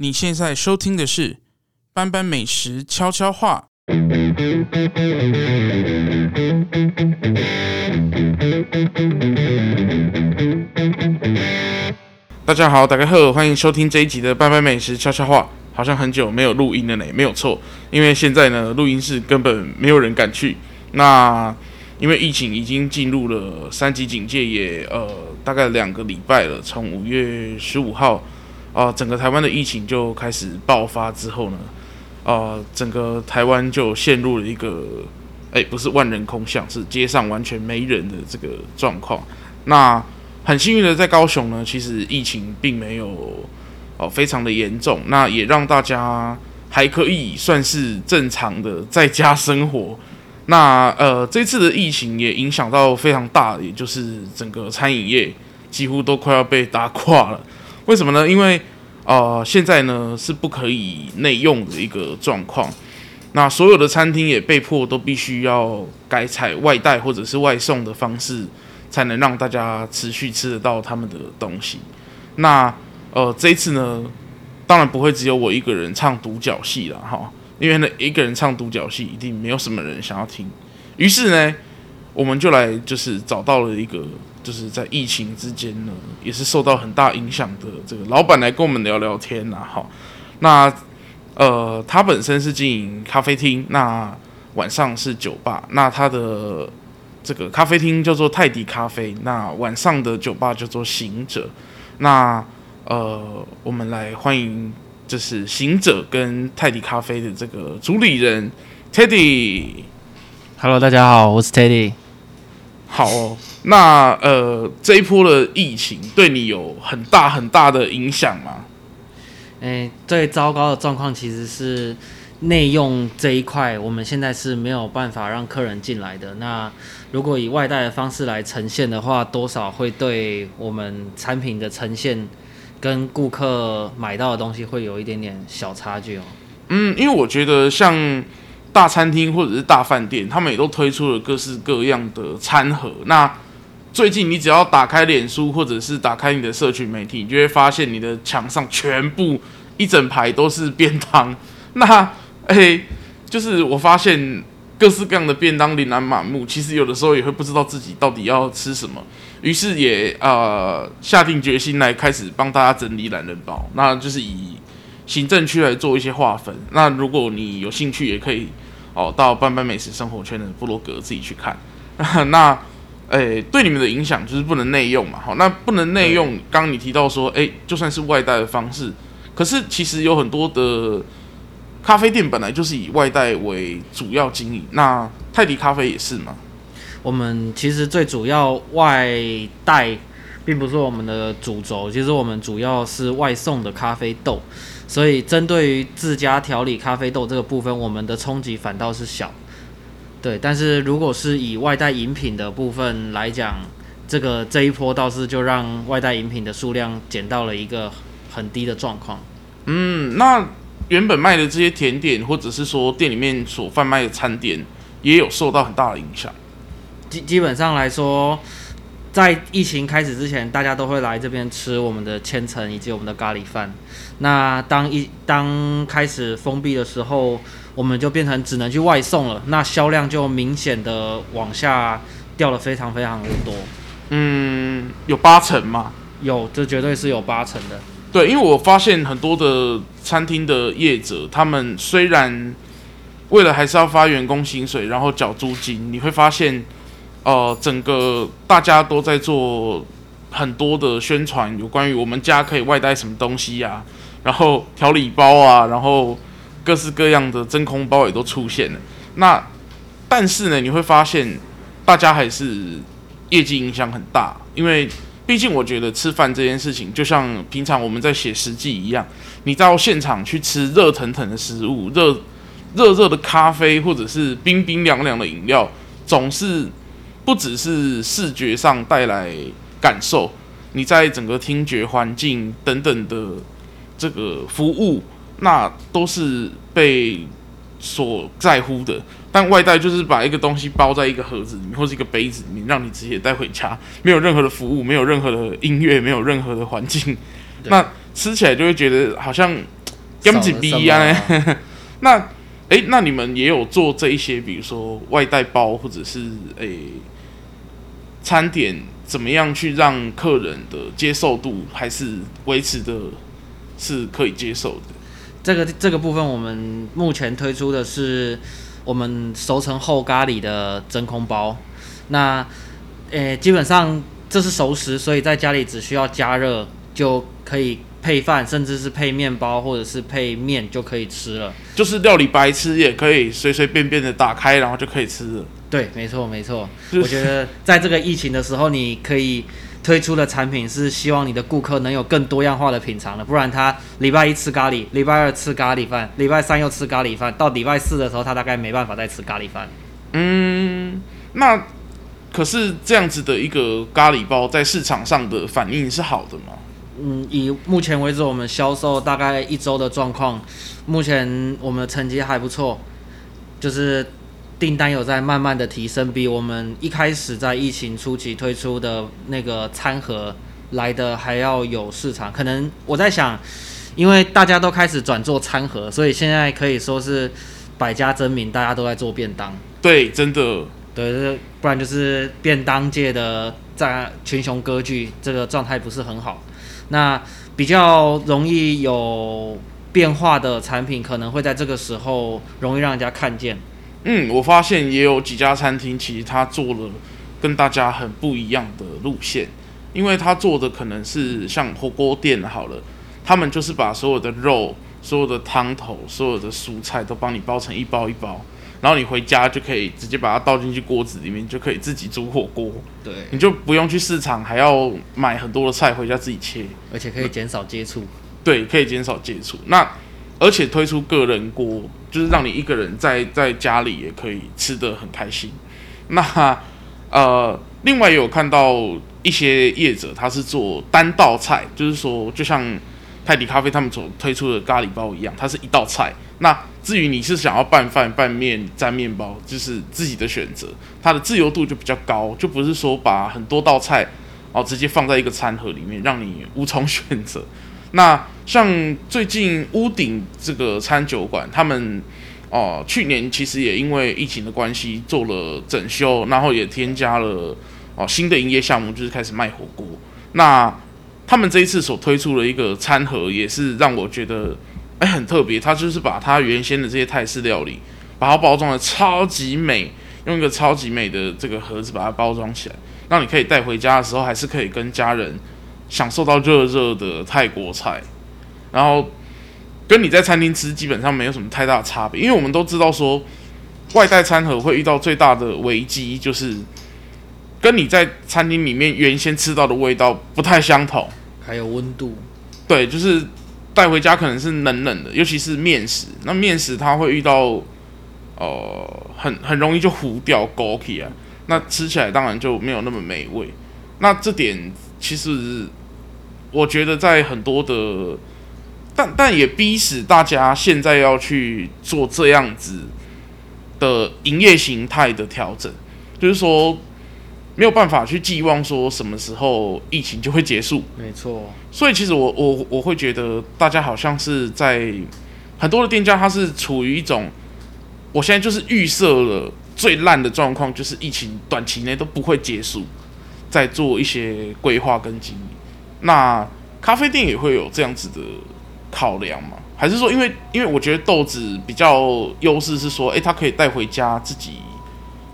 你现在收听的是《班班美食悄悄话》。大家好，大家好，欢迎收听这一集的《班班美食悄悄话》。好像很久没有录音了呢，没有错，因为现在呢，录音室根本没有人敢去。那因为疫情已经进入了三级警戒也，也呃大概两个礼拜了，从五月十五号。啊、整个台湾的疫情就开始爆发之后呢，啊、整个台湾就陷入了一个，哎，不是万人空巷，是街上完全没人的这个状况。那很幸运的，在高雄呢，其实疫情并没有哦、非常的严重，那也让大家还可以算是正常的在家生活。那呃，这次的疫情也影响到非常大，也就是整个餐饮业几乎都快要被打垮了。为什么呢？因为，呃，现在呢是不可以内用的一个状况，那所有的餐厅也被迫都必须要改采外带或者是外送的方式，才能让大家持续吃得到他们的东西。那，呃，这一次呢，当然不会只有我一个人唱独角戏了哈，因为呢，一个人唱独角戏一定没有什么人想要听。于是呢，我们就来就是找到了一个。就是在疫情之间呢，也是受到很大影响的这个老板来跟我们聊聊天呐，哈。那呃，他本身是经营咖啡厅，那晚上是酒吧。那他的这个咖啡厅叫做泰迪咖啡，那晚上的酒吧叫做行者。那呃，我们来欢迎就是行者跟泰迪咖啡的这个主理人 Teddy。Hello，大家好，我是 Teddy。好哦。那呃，这一波的疫情对你有很大很大的影响吗？诶，最糟糕的状况其实是内用这一块，我们现在是没有办法让客人进来的。那如果以外带的方式来呈现的话，多少会对我们产品的呈现跟顾客买到的东西会有一点点小差距哦。嗯，因为我觉得像大餐厅或者是大饭店，他们也都推出了各式各样的餐盒。那最近你只要打开脸书，或者是打开你的社群媒体，你就会发现你的墙上全部一整排都是便当。那，哎、欸，就是我发现各式各样的便当琳琅满目，其实有的时候也会不知道自己到底要吃什么，于是也呃下定决心来开始帮大家整理懒人包。那就是以行政区来做一些划分。那如果你有兴趣，也可以哦到斑斑美食生活圈的部落格自己去看。那。诶、欸，对你们的影响就是不能内用嘛，好，那不能内用。刚刚你提到说，诶、欸，就算是外带的方式，可是其实有很多的咖啡店本来就是以外带为主要经营。那泰迪咖啡也是吗？我们其实最主要外带，并不是我们的主轴，其实我们主要是外送的咖啡豆。所以针对于自家调理咖啡豆这个部分，我们的冲击反倒是小。对，但是如果是以外带饮品的部分来讲，这个这一波倒是就让外带饮品的数量减到了一个很低的状况。嗯，那原本卖的这些甜点，或者是说店里面所贩卖的餐点，也有受到很大的影响。基基本上来说，在疫情开始之前，大家都会来这边吃我们的千层以及我们的咖喱饭。那当一当开始封闭的时候，我们就变成只能去外送了，那销量就明显的往下掉了非常非常的多。嗯，有八成吗？有，这绝对是有八成的。对，因为我发现很多的餐厅的业者，他们虽然为了还是要发员工薪水，然后缴租金，你会发现，呃，整个大家都在做很多的宣传，有关于我们家可以外带什么东西呀、然后调理包啊，然后。各式各样的真空包也都出现了，那但是呢，你会发现大家还是业绩影响很大，因为毕竟我觉得吃饭这件事情，就像平常我们在写食记一样，你到现场去吃热腾腾的食物，热热热的咖啡，或者是冰冰凉凉的饮料，总是不只是视觉上带来感受，你在整个听觉环境等等的这个服务。那都是被所在乎的，但外带就是把一个东西包在一个盒子里面，或是一个杯子里面，让你直接带回家，没有任何的服务，没有任何的音乐，没有任何的环境，那吃起来就会觉得好像跟紧逼啊！那哎、欸，那你们也有做这一些，比如说外带包，或者是哎、欸、餐点，怎么样去让客人的接受度还是维持的，是可以接受的？这个这个部分，我们目前推出的是我们熟成后咖喱的真空包。那诶、欸，基本上这是熟食，所以在家里只需要加热就可以配饭，甚至是配面包或者是配面就可以吃了。就是料理白吃也可以随随便便的打开，然后就可以吃了。对，没错没错。我觉得在这个疫情的时候，你可以推出的产品是希望你的顾客能有更多样化的品尝的，不然他礼拜一吃咖喱，礼拜二吃咖喱饭，礼拜三又吃咖喱饭，到礼拜四的时候他大概没办法再吃咖喱饭。嗯，那。可是这样子的一个咖喱包在市场上的反应是好的吗？嗯，以目前为止我们销售大概一周的状况，目前我们的成绩还不错，就是订单有在慢慢的提升，比我们一开始在疫情初期推出的那个餐盒来的还要有市场。可能我在想，因为大家都开始转做餐盒，所以现在可以说是百家争鸣，大家都在做便当。对，真的。对，不然就是便当界的在群雄割据，这个状态不是很好。那比较容易有变化的产品，可能会在这个时候容易让人家看见。嗯，我发现也有几家餐厅，其实他做了跟大家很不一样的路线，因为他做的可能是像火锅店好了，他们就是把所有的肉、所有的汤头、所有的蔬菜都帮你包成一包一包。然后你回家就可以直接把它倒进去锅子里面，就可以自己煮火锅。对，你就不用去市场还要买很多的菜回家自己切，而且可以减少接触。对，可以减少接触。那而且推出个人锅，就是让你一个人在在家里也可以吃得很开心。那呃，另外也有看到一些业者，他是做单道菜，就是说就像泰迪咖啡他们所推出的咖喱包一样，它是一道菜。那至于你是想要拌饭、拌面、沾面包，就是自己的选择，它的自由度就比较高，就不是说把很多道菜哦直接放在一个餐盒里面，让你无从选择。那像最近屋顶这个餐酒馆，他们哦去年其实也因为疫情的关系做了整修，然后也添加了哦新的营业项目，就是开始卖火锅。那他们这一次所推出的一个餐盒，也是让我觉得。哎，很特别，他就是把他原先的这些泰式料理，把它包装的超级美，用一个超级美的这个盒子把它包装起来，让你可以带回家的时候，还是可以跟家人享受到热热的泰国菜，然后跟你在餐厅吃基本上没有什么太大的差别，因为我们都知道说，外带餐盒会遇到最大的危机，就是跟你在餐厅里面原先吃到的味道不太相同，还有温度，对，就是。带回家可能是冷冷的，尤其是面食。那面食它会遇到，呃，很很容易就糊掉、勾起啊。那吃起来当然就没有那么美味。那这点其实我觉得在很多的，但但也逼使大家现在要去做这样子的营业形态的调整，就是说。没有办法去寄望说什么时候疫情就会结束。没错，所以其实我我我会觉得大家好像是在很多的店家，他是处于一种，我现在就是预设了最烂的状况，就是疫情短期内都不会结束，在做一些规划跟经营。那咖啡店也会有这样子的考量吗？还是说，因为因为我觉得豆子比较优势是说，诶，它可以带回家自己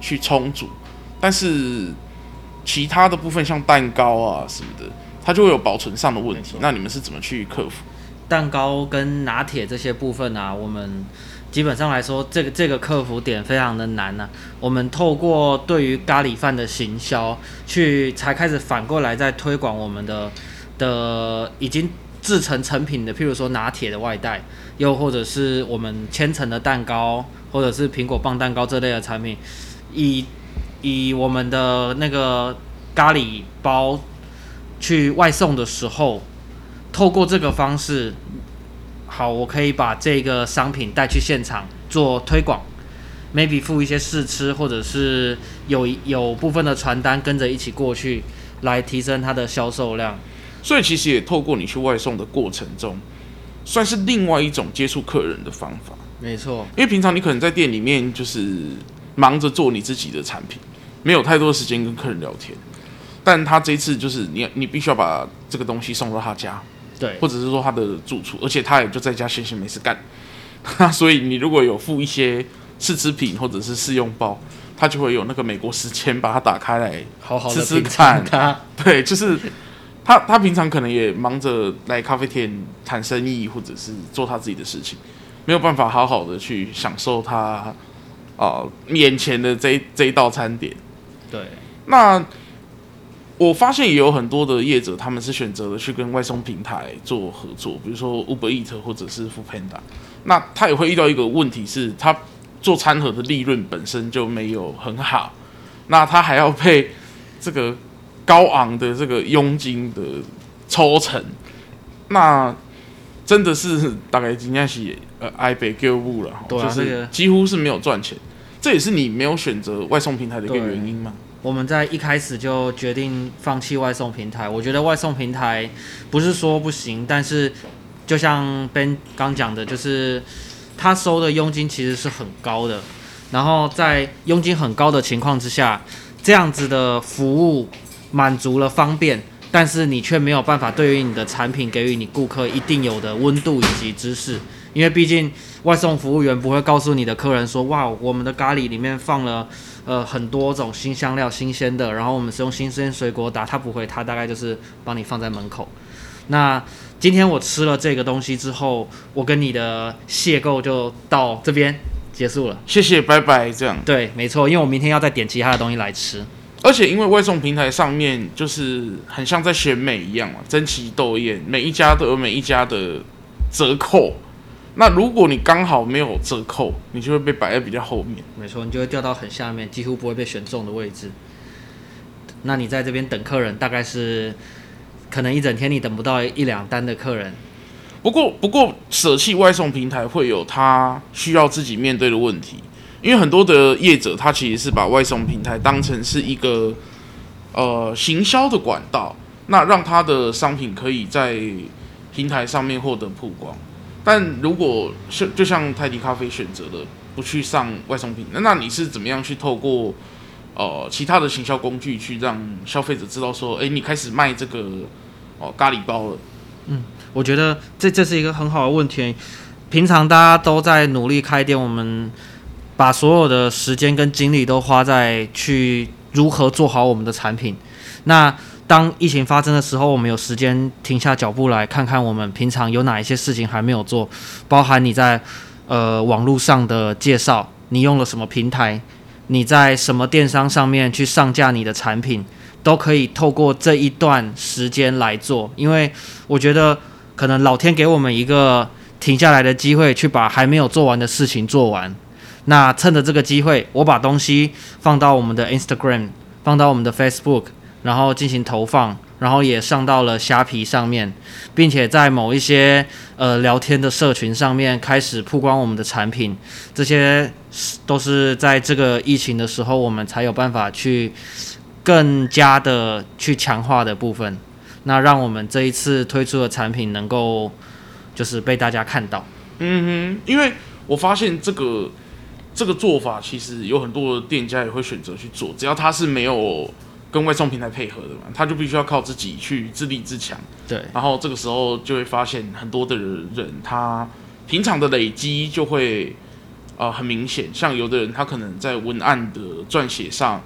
去冲煮，但是。其他的部分像蛋糕啊什么的，它就会有保存上的问题。那你们是怎么去克服？蛋糕跟拿铁这些部分啊，我们基本上来说，这个这个克服点非常的难呢、啊。我们透过对于咖喱饭的行销，去才开始反过来在推广我们的的已经制成成品的，譬如说拿铁的外带，又或者是我们千层的蛋糕，或者是苹果棒蛋糕这类的产品，以以我们的那个咖喱包去外送的时候，透过这个方式，好，我可以把这个商品带去现场做推广，maybe 附一些试吃，或者是有有部分的传单跟着一起过去，来提升它的销售量。所以其实也透过你去外送的过程中，算是另外一种接触客人的方法。没错，因为平常你可能在店里面就是忙着做你自己的产品，没有太多时间跟客人聊天。但他这一次就是你，你必须要把这个东西送到他家，对，或者是说他的住处，而且他也就在家闲闲没事干。那 所以你如果有付一些试吃品或者是试用包，他就会有那个美国时间把它打开来好好吃吃看。对，就是他他平常可能也忙着来咖啡店谈生意或者是做他自己的事情，没有办法好好的去享受他啊、呃、眼前的这这一道餐点。对，那。我发现也有很多的业者，他们是选择了去跟外送平台做合作，比如说 Uber Eats 或者是 Foodpanda。那他也会遇到一个问题是，他做餐盒的利润本身就没有很好，那他还要配这个高昂的这个佣金的抽成，那真的是大概今天是呃挨北购物了，就是几乎是没有赚钱。这也是你没有选择外送平台的一个原因吗？我们在一开始就决定放弃外送平台。我觉得外送平台不是说不行，但是就像 Ben 刚讲的，就是他收的佣金其实是很高的。然后在佣金很高的情况之下，这样子的服务满足了方便，但是你却没有办法对于你的产品给予你顾客一定有的温度以及知识，因为毕竟外送服务员不会告诉你的客人说：“哇，我们的咖喱里面放了。”呃，很多种新香料，新鲜的，然后我们是用新鲜水果打，他不会，他大概就是帮你放在门口。那今天我吃了这个东西之后，我跟你的邂逅就到这边结束了。谢谢，拜拜，这样。对，没错，因为我明天要再点其他的东西来吃。而且因为外送平台上面就是很像在选美一样嘛，争奇斗艳，每一家都有每一家的折扣。那如果你刚好没有折扣，你就会被摆在比较后面。没错，你就会掉到很下面，几乎不会被选中的位置。那你在这边等客人，大概是可能一整天你等不到一两单的客人。不过，不过舍弃外送平台会有他需要自己面对的问题，因为很多的业者他其实是把外送平台当成是一个呃行销的管道，那让他的商品可以在平台上面获得曝光。但如果像就像泰迪咖啡选择了不去上外送平台，那你是怎么样去透过呃其他的行销工具去让消费者知道说，哎，你开始卖这个哦、咖喱包了？嗯，我觉得这这是一个很好的问题。平常大家都在努力开店，我们把所有的时间跟精力都花在去如何做好我们的产品。那当疫情发生的时候，我们有时间停下脚步来看看我们平常有哪一些事情还没有做，包含你在呃网络上的介绍，你用了什么平台，你在什么电商上面去上架你的产品，都可以透过这一段时间来做。因为我觉得可能老天给我们一个停下来的机会，去把还没有做完的事情做完。那趁着这个机会，我把东西放到我们的 Instagram，放到我们的 Facebook。然后进行投放，然后也上到了虾皮上面，并且在某一些呃聊天的社群上面开始曝光我们的产品，这些都是在这个疫情的时候我们才有办法去更加的去强化的部分，那让我们这一次推出的产品能够就是被大家看到。嗯哼，因为我发现这个这个做法其实有很多店家也会选择去做，只要他是没有。跟外送平台配合的嘛，他就必须要靠自己去自立自强。对，然后这个时候就会发现很多的人，他平常的累积就会呃很明显。像有的人，他可能在文案的撰写上，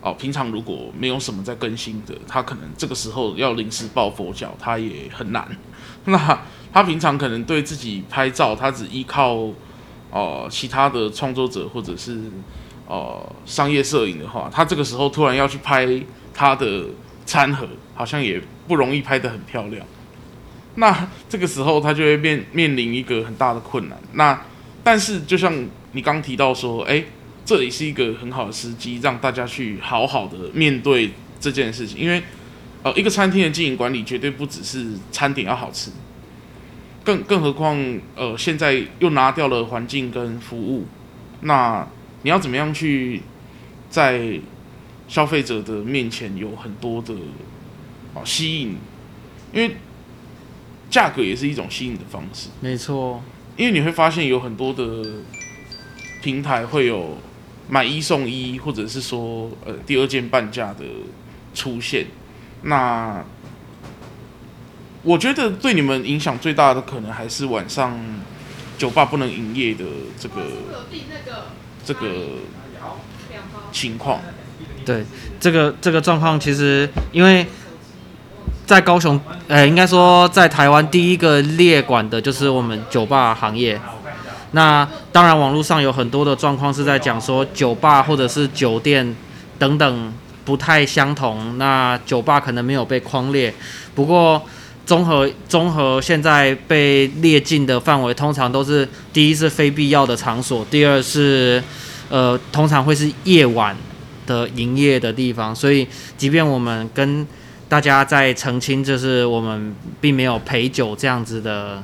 哦、呃，平常如果没有什么在更新的，他可能这个时候要临时抱佛脚，他也很难。那他平常可能对自己拍照，他只依靠哦、其他的创作者或者是。呃，商业摄影的话，他这个时候突然要去拍他的餐盒，好像也不容易拍得很漂亮。那这个时候他就会面面临一个很大的困难。那但是就像你刚提到说，哎，这里是一个很好的时机，让大家去好好的面对这件事情。因为呃，一个餐厅的经营管理绝对不只是餐点要好吃，更更何况呃，现在又拿掉了环境跟服务，那。你要怎么样去在消费者的面前有很多的啊吸引？因为价格也是一种吸引的方式。没错，因为你会发现有很多的平台会有买一送一，或者是说呃第二件半价的出现。那我觉得对你们影响最大的可能还是晚上酒吧不能营业的这个这个情况。对，这个这个状况其实因为在高雄，呃，应该说在台湾第一个列管的就是我们酒吧行业。那当然，网络上有很多的状况是在讲说酒吧或者是酒店等等不太相同。那酒吧可能没有被框列，不过综合综合现在被列进的范围，通常都是第一是非必要的场所，第二是呃通常会是夜晚的营业的地方。所以，即便我们跟大家在澄清，就是我们并没有陪酒这样子的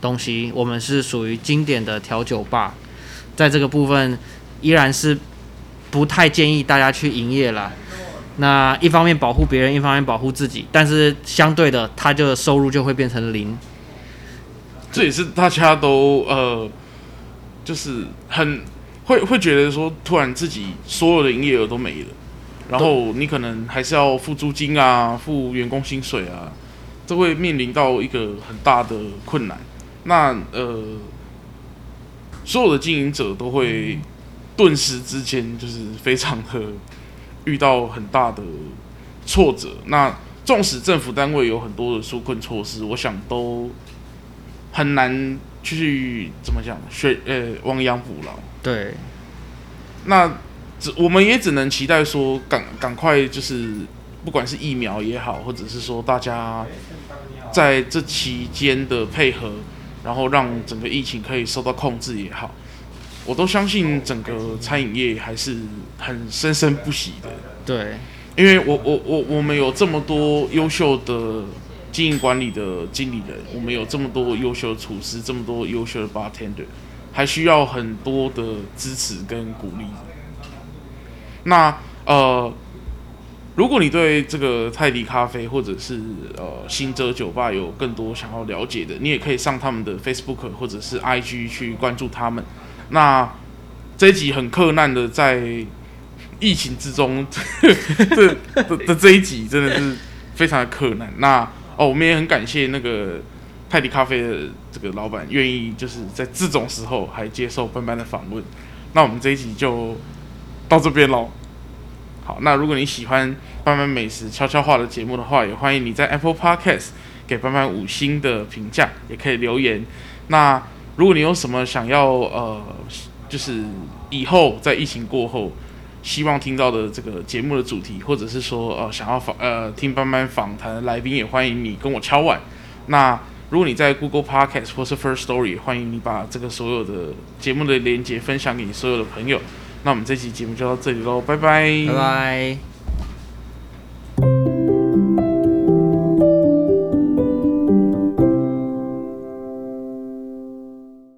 东西，我们是属于经典的调酒吧，在这个部分依然是不太建议大家去营业啦。那一方面保护别人，一方面保护自己，但是相对的，他的收入就会变成零。这也是大家都呃，就是很会会觉得说，突然自己所有的营业额都没了，然后你可能还是要付租金啊，付员工薪水啊，这会面临到一个很大的困难。那呃，所有的经营者都会顿时之间就是非常的。遇到很大的挫折，那纵使政府单位有很多的纾困措施，我想都很难去怎么讲，学呃亡羊补牢。对，那只我们也只能期待说赶赶快就是不管是疫苗也好，或者是说大家在这期间的配合，然后让整个疫情可以受到控制也好。我都相信整个餐饮业还是很生生不息的。对，因为我我我我们有这么多优秀的经营管理的经理人，我们有这么多优秀的厨师，这么多优秀的 bartender，还需要很多的支持跟鼓励。那呃，如果你对这个泰迪咖啡或者是呃新泽酒吧有更多想要了解的，你也可以上他们的 Facebook 或者是 IG 去关注他们。那这一集很克难的，在疫情之中，这的的这一集真的是非常的克难。那哦，我们也很感谢那个泰迪咖啡的这个老板愿意就是在这种时候还接受班班的访问。那我们这一集就到这边喽。好，那如果你喜欢班班美食悄悄话的节目的话，也欢迎你在 Apple Podcast 给班班五星的评价，也可以留言。那如果你有什么想要呃，就是以后在疫情过后，希望听到的这个节目的主题，或者是说呃想要访呃听班班访谈的来宾，也欢迎你跟我敲碗。那如果你在 Google Podcast 或是 First Story，欢迎你把这个所有的节目的连接分享给你所有的朋友。那我们这期节目就到这里喽，拜拜，拜拜。